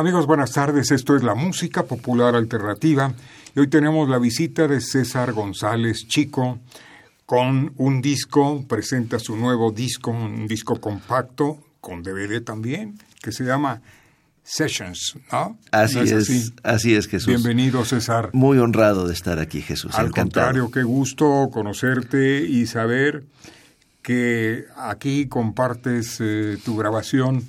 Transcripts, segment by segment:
Amigos, buenas tardes. Esto es la música popular alternativa y hoy tenemos la visita de César González Chico con un disco, presenta su nuevo disco, un disco compacto con DVD también, que se llama Sessions, ¿no? Así es, así? es Jesús. Bienvenido César. Muy honrado de estar aquí Jesús. Al contrario, qué gusto conocerte y saber que aquí compartes eh, tu grabación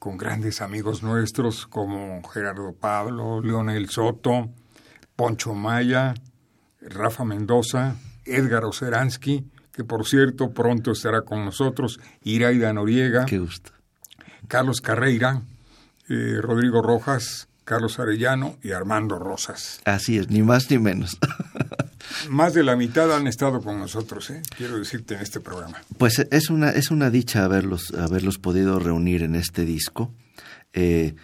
con grandes amigos nuestros como Gerardo Pablo, Leonel Soto, Poncho Maya, Rafa Mendoza, Edgar Oceransky, que por cierto pronto estará con nosotros, Iraida Noriega, Qué gusto. Carlos Carreira, eh, Rodrigo Rojas, Carlos Arellano y Armando Rosas. Así es, ni más ni menos. Más de la mitad han estado con nosotros, ¿eh? quiero decirte, en este programa. Pues es una, es una dicha haberlos, haberlos podido reunir en este disco. Eh,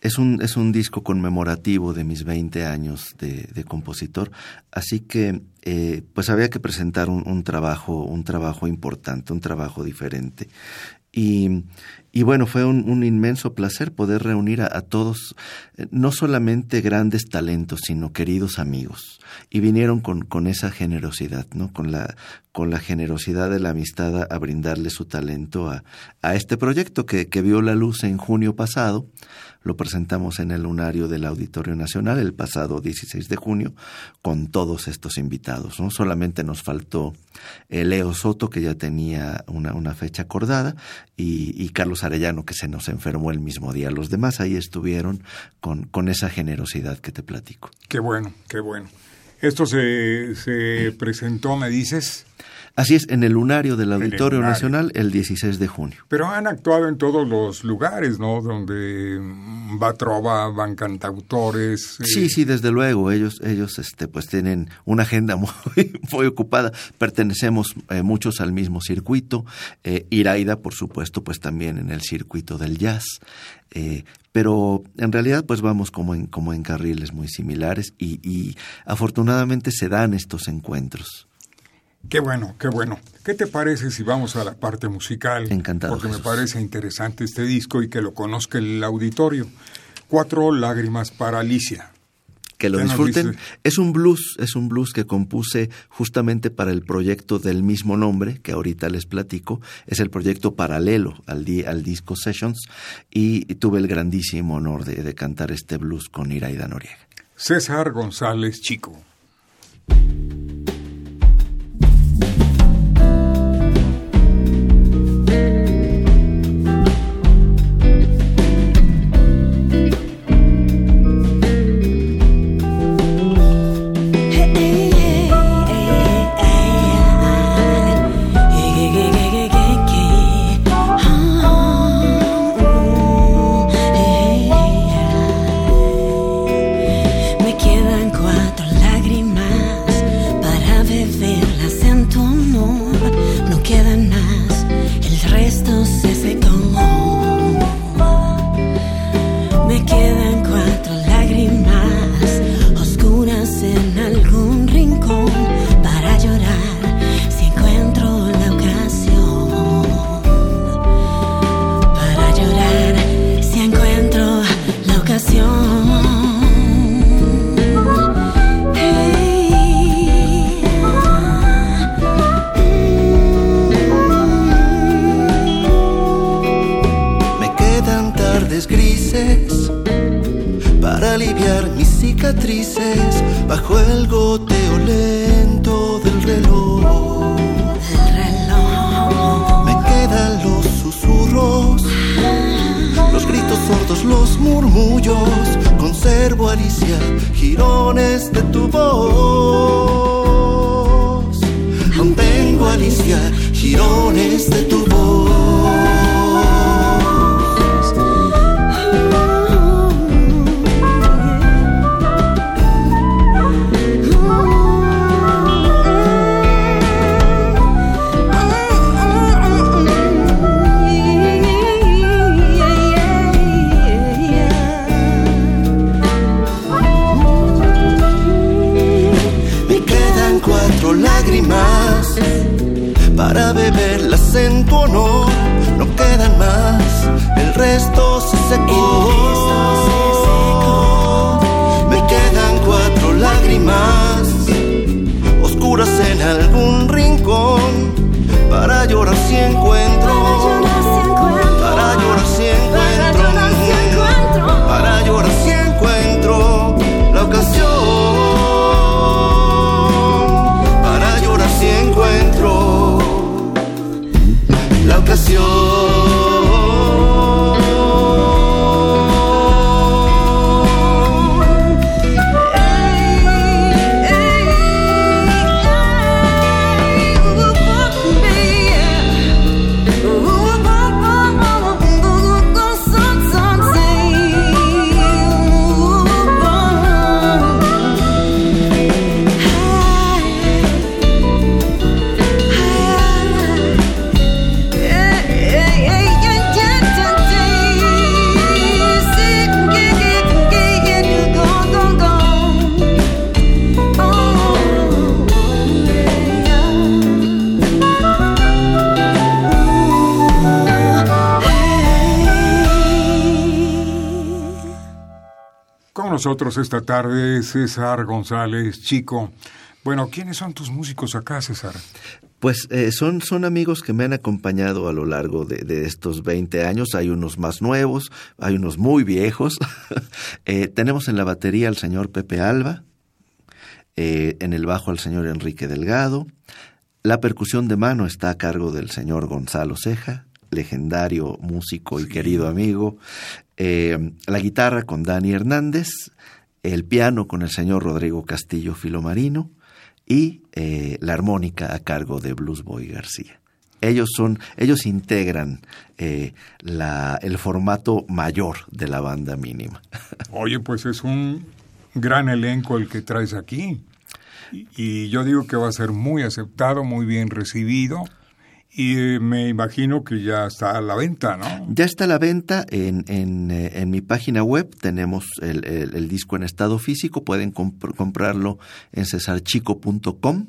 es un, es un disco conmemorativo de mis 20 años de, de compositor, así que eh, pues había que presentar un, un, trabajo, un trabajo importante, un trabajo diferente. Y, y bueno, fue un, inmenso placer poder reunir a, todos, no solamente grandes talentos, sino queridos amigos. Y vinieron con, con esa generosidad, ¿no? Con la, con la generosidad de la amistad a, a brindarle su talento a, a este proyecto que, que vio la luz en junio pasado lo presentamos en el lunario del Auditorio Nacional el pasado 16 de junio con todos estos invitados. ¿no? Solamente nos faltó eh, Leo Soto, que ya tenía una, una fecha acordada, y, Carlos Arellano, que se nos enfermó el mismo día. Los demás ahí estuvieron con, con esa generosidad que te platico. Qué bueno, qué bueno. Esto se, se presentó, me dices, Así es, en el lunario del Auditorio lunario. Nacional el 16 de junio. Pero han actuado en todos los lugares, ¿no? Donde va trova, van cantautores. Eh. Sí, sí, desde luego. Ellos, ellos, este, pues tienen una agenda muy, muy ocupada. Pertenecemos eh, muchos al mismo circuito. Eh, Iraida, por supuesto, pues también en el circuito del jazz. Pero en realidad pues vamos como en, como en carriles muy similares y, y afortunadamente se dan estos encuentros. Qué bueno, qué bueno. ¿Qué te parece si vamos a la parte musical? Encantado. Porque Jesús. me parece interesante este disco y que lo conozca el auditorio. Cuatro lágrimas para Alicia. Que lo disfruten. Es un blues, es un blues que compuse justamente para el proyecto del mismo nombre, que ahorita les platico. Es el proyecto paralelo al, di al disco Sessions y, y, tuve el grandísimo honor de, de cantar este blues con Iraida Noriega. César González Chico. city beberlas en tu honor. No quedan más, el resto se secó. Nosotros esta tarde César González Chico. Bueno, ¿quiénes son tus músicos acá, César? Pues eh, son, son amigos que me han acompañado a lo largo de, estos 20 años. Hay unos más nuevos, hay unos muy viejos. Eh, tenemos en la batería al señor Pepe Alba, eh, en el bajo al señor Enrique Delgado. La percusión de mano está a cargo del señor Gonzalo Ceja, legendario músico y querido amigo. la guitarra con Dani Hernández, el piano con el señor Rodrigo Castillo Filomarino y eh, la armónica a cargo de Blues Boy García. Ellos son, ellos integran eh, la, el formato mayor de la banda mínima. Oye, pues es un gran elenco el que traes aquí. Y yo digo que va a ser muy aceptado, muy bien recibido y eh, me imagino que ya está a la venta, ¿no? Ya está a la venta en, en, eh, en mi página web. Tenemos el, el, disco en estado físico. Pueden comprarlo en cesarchico.com.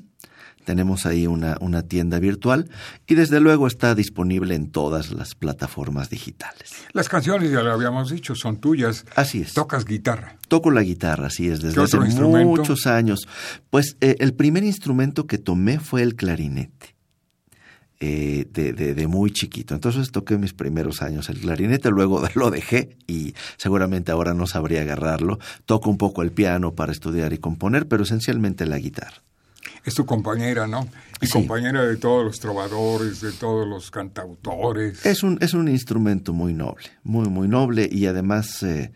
Tenemos ahí una, una tienda virtual y desde luego está disponible en todas las plataformas digitales. Las canciones, ya lo habíamos dicho, son tuyas. Así es. ¿Tocas guitarra? Toco la guitarra, así es, desde hace muchos años. Pues eh, el primer instrumento que tomé fue el clarinete. Eh, de, de, muy chiquito. Entonces toqué mis primeros años el clarinete, luego lo dejé y seguramente ahora no sabría agarrarlo. Toco un poco el piano para estudiar y componer, pero esencialmente la guitarra. Es tu compañera, ¿no? Y compañera de todos los trovadores, de todos los cantautores. Es un, es un instrumento muy noble, muy, muy noble y además eh,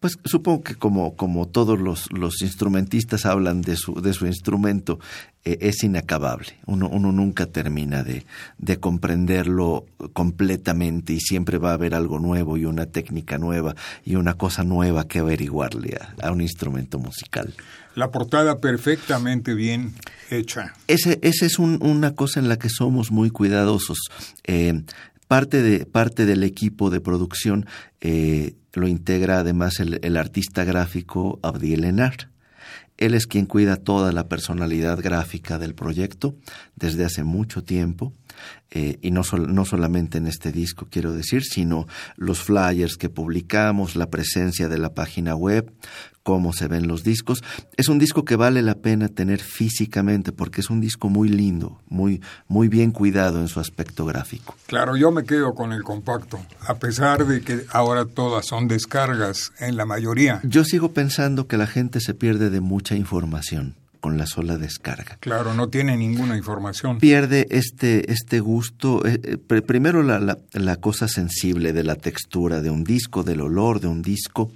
pues supongo que como, como todos los, los instrumentistas hablan de su, de su instrumento, eh, es inacabable. Uno, uno nunca termina de, de, comprenderlo completamente y siempre va a haber algo nuevo y una técnica nueva y una cosa nueva que averiguarle a, un instrumento musical. La portada perfectamente bien hecha. Ese, ese es un, una cosa en la que somos muy cuidadosos. Eh, parte, de, parte del equipo de producción eh, lo integra además el, artista gráfico Abdiel Enar. Él es quien cuida toda la personalidad gráfica del proyecto desde hace mucho tiempo. Eh, y no, no solamente en este disco, quiero decir, sino los flyers que publicamos, la presencia de la página web, cómo se ven los discos. Es un disco que vale la pena tener físicamente porque es un disco muy lindo, muy, muy bien cuidado en su aspecto gráfico. Claro, yo me quedo con el compacto, a pesar de que ahora todas son descargas en la mayoría. Yo sigo pensando que la gente se pierde de mucha información con la sola descarga. Claro, no tiene ninguna información. Pierde este, este gusto, eh, eh, primero la, la, la, cosa sensible de la textura de un disco, del olor de un disco,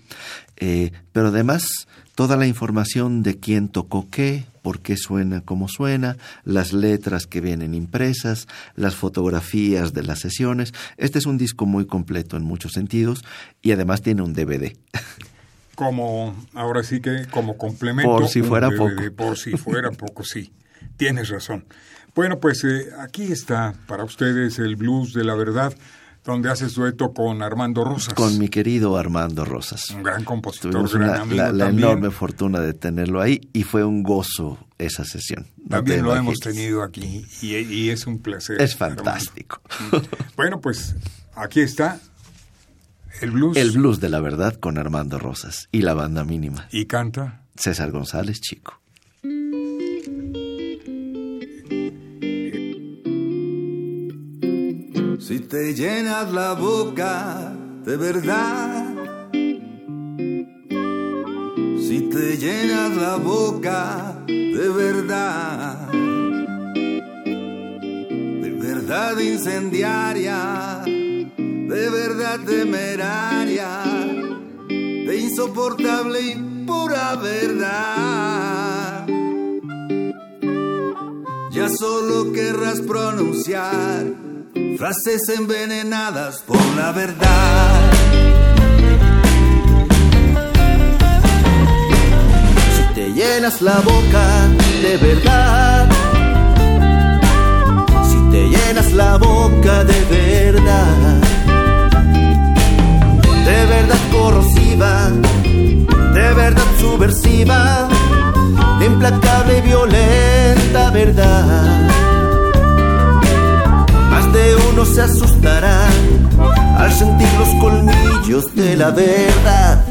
eh, pero además toda la información de quién tocó qué, por qué suena como suena, las letras que vienen impresas, las fotografías de las sesiones. Este es un disco muy completo en muchos sentidos y además tiene un DVD. Como, ahora sí que como complemento. Por si fuera DVD, poco. Por si fuera poco, sí. Tienes razón. Bueno, pues eh, aquí está para ustedes el blues de la verdad donde haces dueto con Armando Rosas. Con mi querido Armando Rosas. Un gran compositor, Tuvimos gran una, amigo la, la también. enorme fortuna de tenerlo ahí y fue un gozo esa sesión. No también te lo hemos tenido aquí y, y, es un placer. Es fantástico. Armando. Bueno, pues aquí está el blues. El blues de la verdad con Armando Rosas y la banda mínima. Y canta César González, chico. Si te llenas la boca de verdad, si te llenas la boca de verdad, de verdad incendiaria, de verdad temeraria, de insoportable y pura verdad. Ya solo querrás pronunciar frases envenenadas por la verdad. Si te llenas la boca de verdad, si te llenas la boca de verdad, de verdad corrosiva, de verdad subversiva, de implacable y violenta verdad más de uno se asustará al sentir los colmillos de la verdad.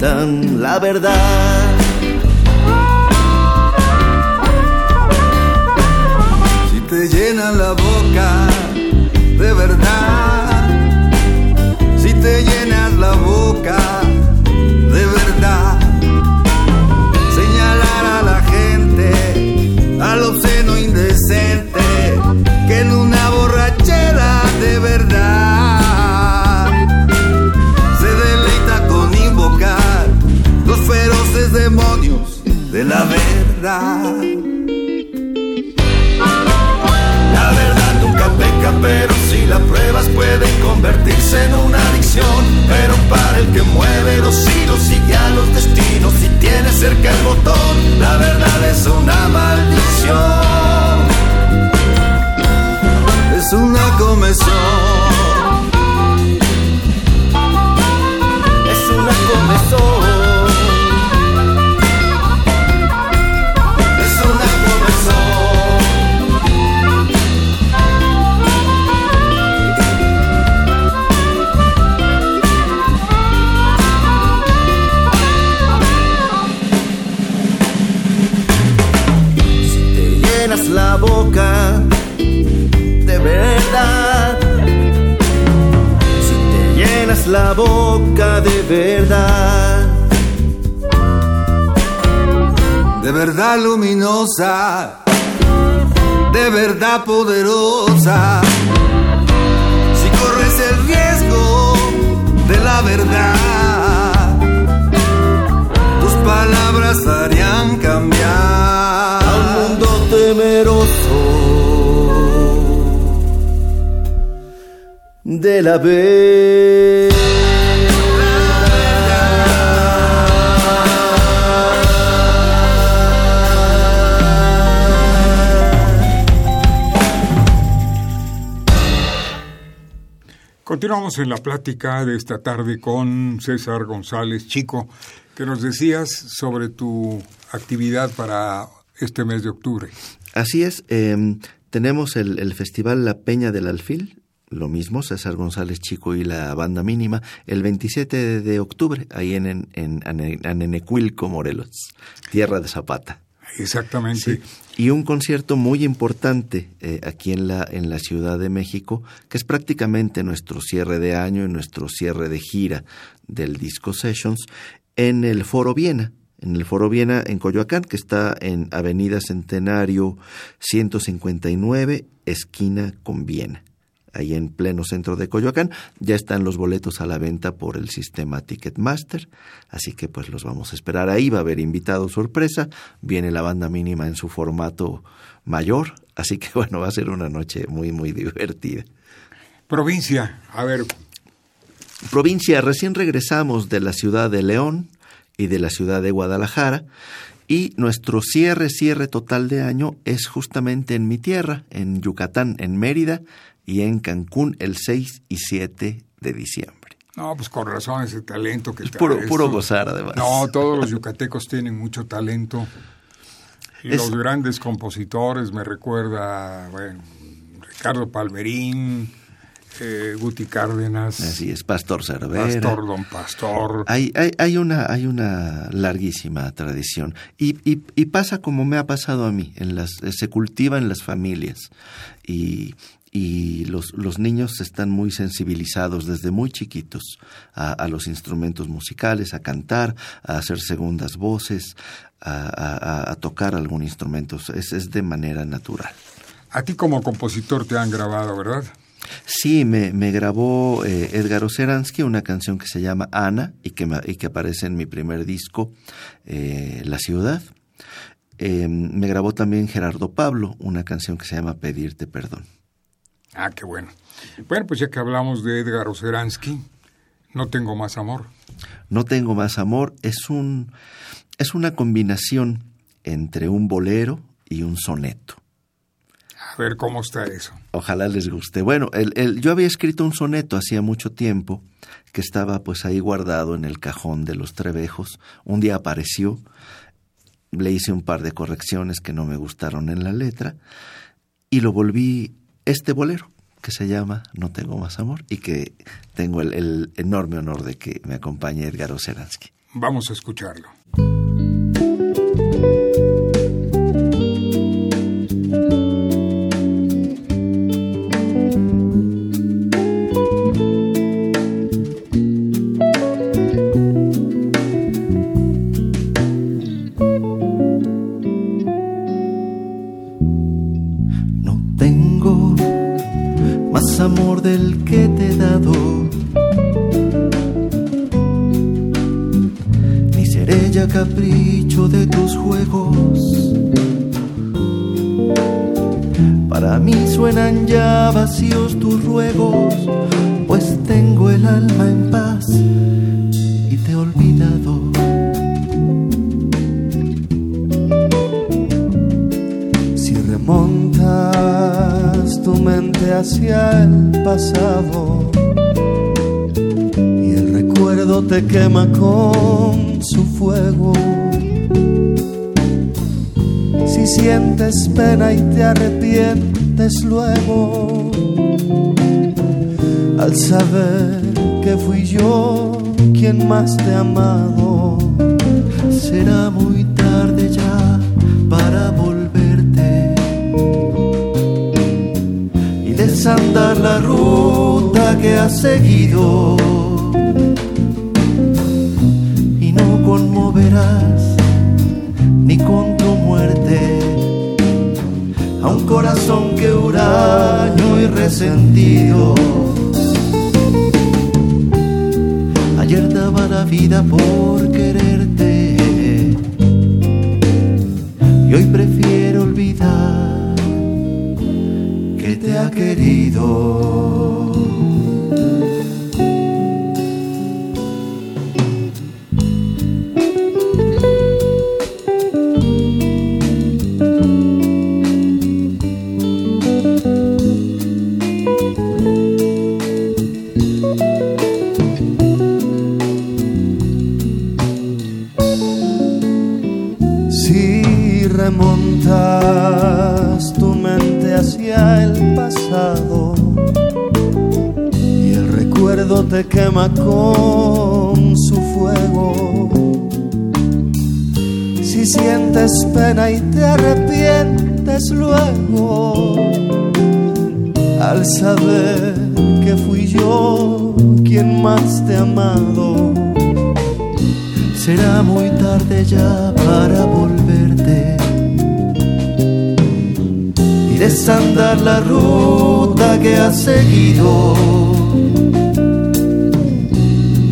La verdad. te llena la boca de verdad. Pruebas puede convertirse en una adicción. Pero para el que mueve los hilos y guía los destinos y tiene cerca el botón, la verdad es una maldición. Es una comezón. poderosa. Si corres el riesgo de la verdad, tus palabras harían cambiar a un mundo temeroso de la vez. Continuamos en la plática de esta tarde con César González Chico, que nos decías sobre tu actividad para este mes de octubre. Así es, em, tenemos el, Festival La Peña del Alfil, lo mismo, César González Chico y la banda mínima, el 27 de octubre, ahí en, en, en Morelos, tierra de Zapata. Exactamente. Y un concierto muy importante eh, aquí en la, en la Ciudad de México, que es prácticamente nuestro cierre de año y nuestro cierre de gira del Disco Sessions, en el Foro Viena. En el Foro Viena en Coyoacán, que está en Avenida Centenario 159, esquina con Viena ahí en pleno centro de Coyoacán. Ya están los boletos a la venta por el sistema Ticketmaster, así que pues los vamos a esperar ahí. Va a haber invitado sorpresa, viene la banda mínima en su formato mayor, así que bueno, va a ser una noche muy, muy divertida. Provincia, a ver. Provincia, recién regresamos de la ciudad de León y de la ciudad de Guadalajara. Y nuestro cierre, cierre total de año es justamente en mi tierra, en Yucatán, en Mérida, y en Cancún el 6 y 7 de diciembre. No, pues con razón ese talento que es puro, puro gozar además. No, todos los yucatecos tienen mucho talento. Los grandes compositores, me recuerda, bueno, Ricardo Palmerín, eh, Guti Cárdenas. Así es, Pastor Cervera. Pastor Don Pastor. Hay, hay, hay, una, hay una larguísima tradición. Y, y, y, pasa como me ha pasado a mí, en las, se cultiva en las familias. Y, y los, los, niños están muy sensibilizados desde muy chiquitos a, los instrumentos musicales, a cantar, a hacer segundas voces, a, tocar algún instrumento. Es, es, de manera natural. A ti como compositor te han grabado, ¿verdad? Sí, me, me grabó eh, Edgar Oceransky una canción que se llama Ana y que, y que aparece en mi primer disco, eh, La Ciudad. Eh, me grabó también Gerardo Pablo una canción que se llama Pedirte Perdón. Ah, qué bueno. Bueno, pues ya que hablamos de Edgar Oceransky, No tengo más amor. No tengo más amor es un es una combinación entre un bolero y un soneto. A ver cómo está eso. Ojalá les guste. Bueno, el, el, yo había escrito un soneto hacía mucho tiempo que estaba pues ahí guardado en el cajón de los trebejos. Un día apareció, le hice un par de correcciones que no me gustaron en la letra y lo volví este bolero que se llama No tengo más amor y que tengo el, enorme honor de que me acompañe Edgar Oceransky. Vamos a escucharlo. Y te he olvidado. Si remontas tu mente hacia el pasado y el recuerdo te quema con su fuego. Si sientes pena y te arrepientes luego, al saber que fui yo quien más te ha amado, será muy tarde ya para volverte y desandar la ruta que has seguido conmoverás ni con tu muerte a un corazón que huraño y resentido. Ayer daba la vida por quererte y hoy prefiero olvidar que te ha querido. Al saber que fui yo quien más te ha amado, será muy tarde ya para volverte. Y desandar la ruta que has seguido.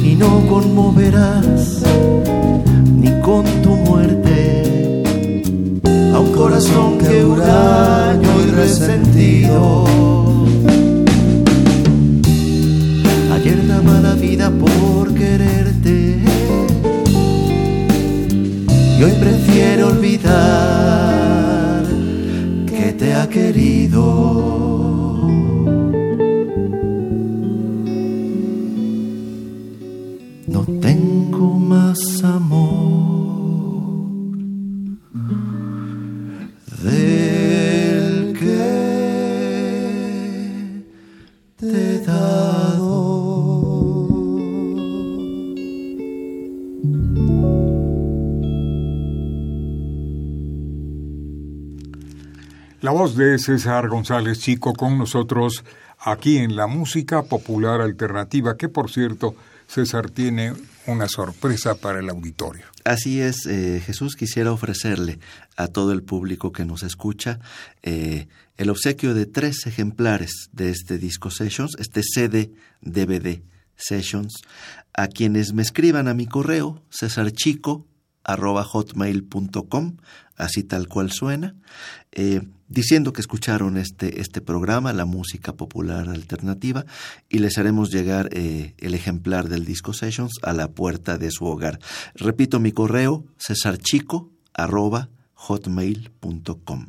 Y no conmoverás ni con tu muerte corazón que huraño y resentido. Ayer daba la vida por quererte y hoy prefiero olvidar que te ha querido. Del que te he dado. La voz de César González Chico con nosotros aquí en la música popular alternativa, que por cierto, César tiene una sorpresa para el auditorio. Así es, eh, Jesús quisiera ofrecerle a todo el público que nos escucha eh, el obsequio de tres ejemplares de este disco Sessions, este CD DVD Sessions, a quienes me escriban a mi correo cesarchico@hotmail.com, así tal cual suena, eh, diciendo que escucharon este, este programa, la música popular alternativa, y les haremos llegar eh, el ejemplar del disco Sessions a la puerta de su hogar. Repito mi correo, cesarchico@hotmail.com.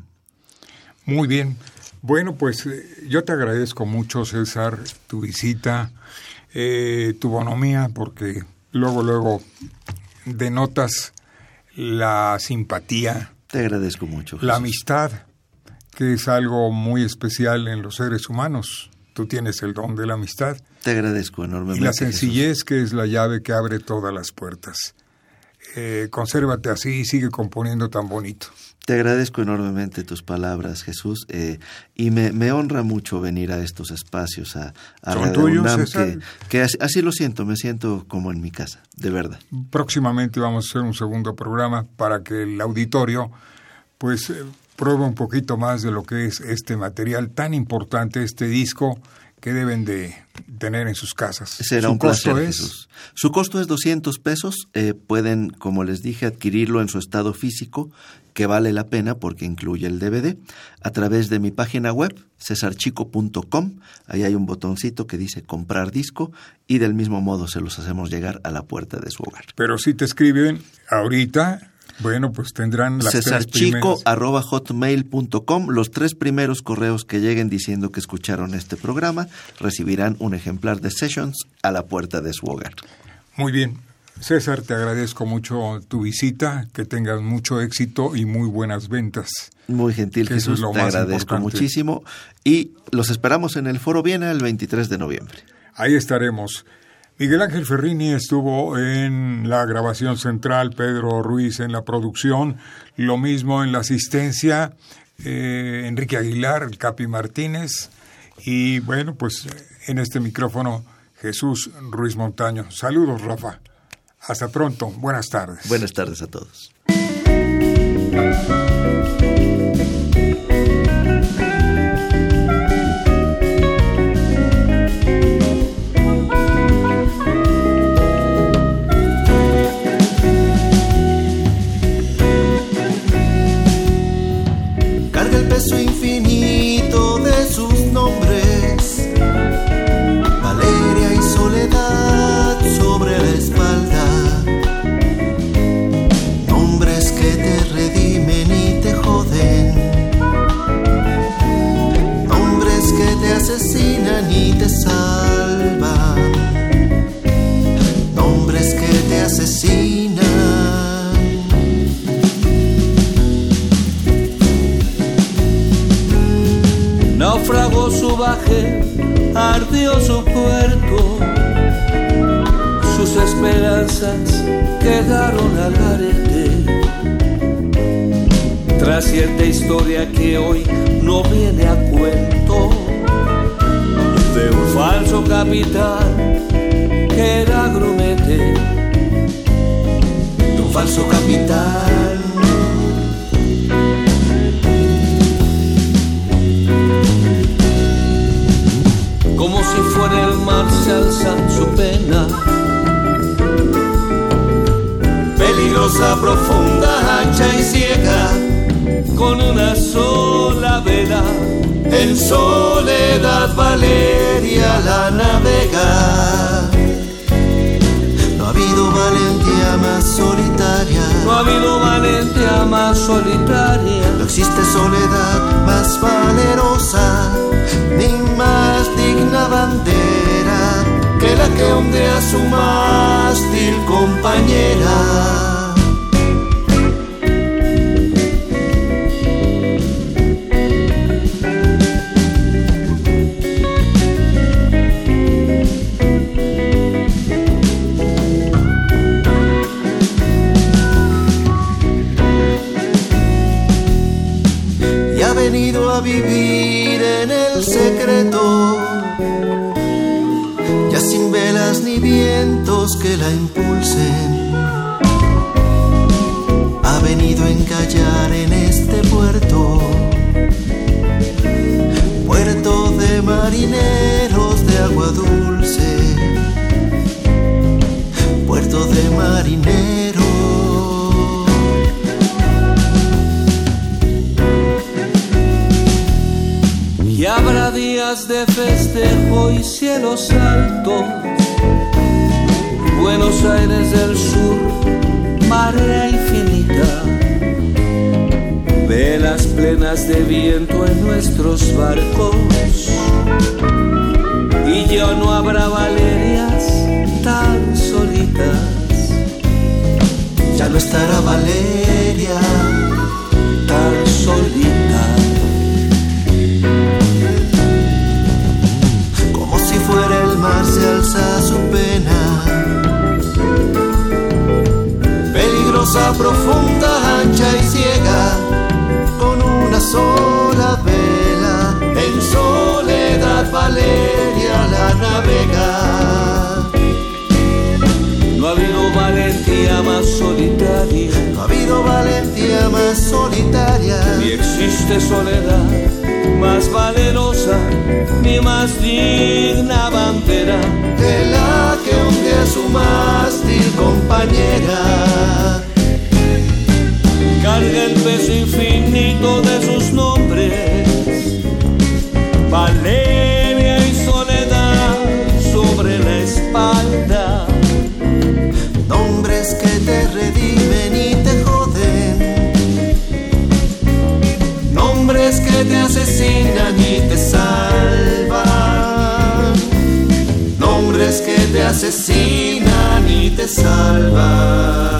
Muy bien. Bueno, pues eh, yo te agradezco mucho, César, tu visita, tu bonomía, porque luego, luego denotas la simpatía, Te agradezco mucho. la amistad, que es algo muy especial en los seres humanos. Tú tienes el don de la amistad Te agradezco y enormemente. la Jesús. sencillez que es la llave que abre todas las puertas. Eh, consérvate así y sigue componiendo tan bonito. Te agradezco enormemente tus palabras, Jesús, eh, y me, me honra mucho venir a estos espacios, a, a ¿Son Radio tuyos, UNAM, que, que así, así lo siento, me siento como en mi casa, de verdad. Próximamente vamos a hacer un segundo programa para que el auditorio pues eh, pruebe un poquito más de lo que es este material tan importante, este disco que deben de tener en sus casas. Será Su un placer, costo es Jesús. Su costo es 200 pesos. eh, pueden, como les dije, adquirirlo en su estado físico, que vale la pena porque incluye el DVD, a través de mi página web, cesarchico.com. Ahí hay un botoncito que dice comprar disco y del mismo modo se los hacemos llegar a la puerta de su hogar. Pero si te escriben ahorita, bueno, pues tendrán las cesarchico.hotmail.com. Los tres primeros correos que lleguen diciendo que escucharon este programa recibirán un ejemplar de Sessions a la puerta de su hogar. Muy bien. César, te agradezco mucho tu visita, que tengas mucho éxito y muy buenas ventas. Muy gentil Que Jesús, te agradezco importante. muchísimo y los esperamos en el Foro Viena el 23 de noviembre. Ahí estaremos. Miguel Ángel Ferrini estuvo en la grabación central, Pedro Ruiz en la producción, lo mismo en la asistencia, eh, Enrique Aguilar, el Capi Martínez y bueno, pues en este micrófono Jesús Ruiz Montaño. Saludos, Rafa. Hasta pronto. Buenas tardes. Buenas tardes a todos. naufragó su baje, ardió su puerto. Sus esperanzas quedaron al arete. Tras cierta historia que hoy no viene a cuento, de un falso capitán que era grumete, de un falso capitán si fuera el mar se alza su pena peligrosa, profunda, ancha y ciega, con una sola vela. En soledad Valeria la navega. No ha habido valentía más solitaria. No ha habido valentía más solitaria. No existe soledad más valerosa, que ondea su mástil compañera. Y ha venido a vivir en el secreto que la impulsen. Ha venido a encallar en este puerto, puerto de marineros de agua dulce, puerto de marineros. Y habrá días de festejo y cielos altos. Buenos Aires del Sur, marea infinita. Velas plenas de viento en nuestros barcos. Y ya no habrá valerias tan solitas. Ya no estará Valeria tan solita. como si fuera el mar se alza su pena. Peligrosa, profunda, ancha y ciega, con una sola vela, en soledad Valeria la navega. No ha habido valentía más solitaria, No ha habido valentía más solitaria, ni existe soledad más valerosa, ni más digna bandera. que la que ondea su mástil compañera. Carga el peso infinito de sus nombres, Valeria y soledad sobre la espalda. Nombres que te redimen y te joden. Nombres que te asesinan y te salvan. Nombres que te asesinan y te salvan.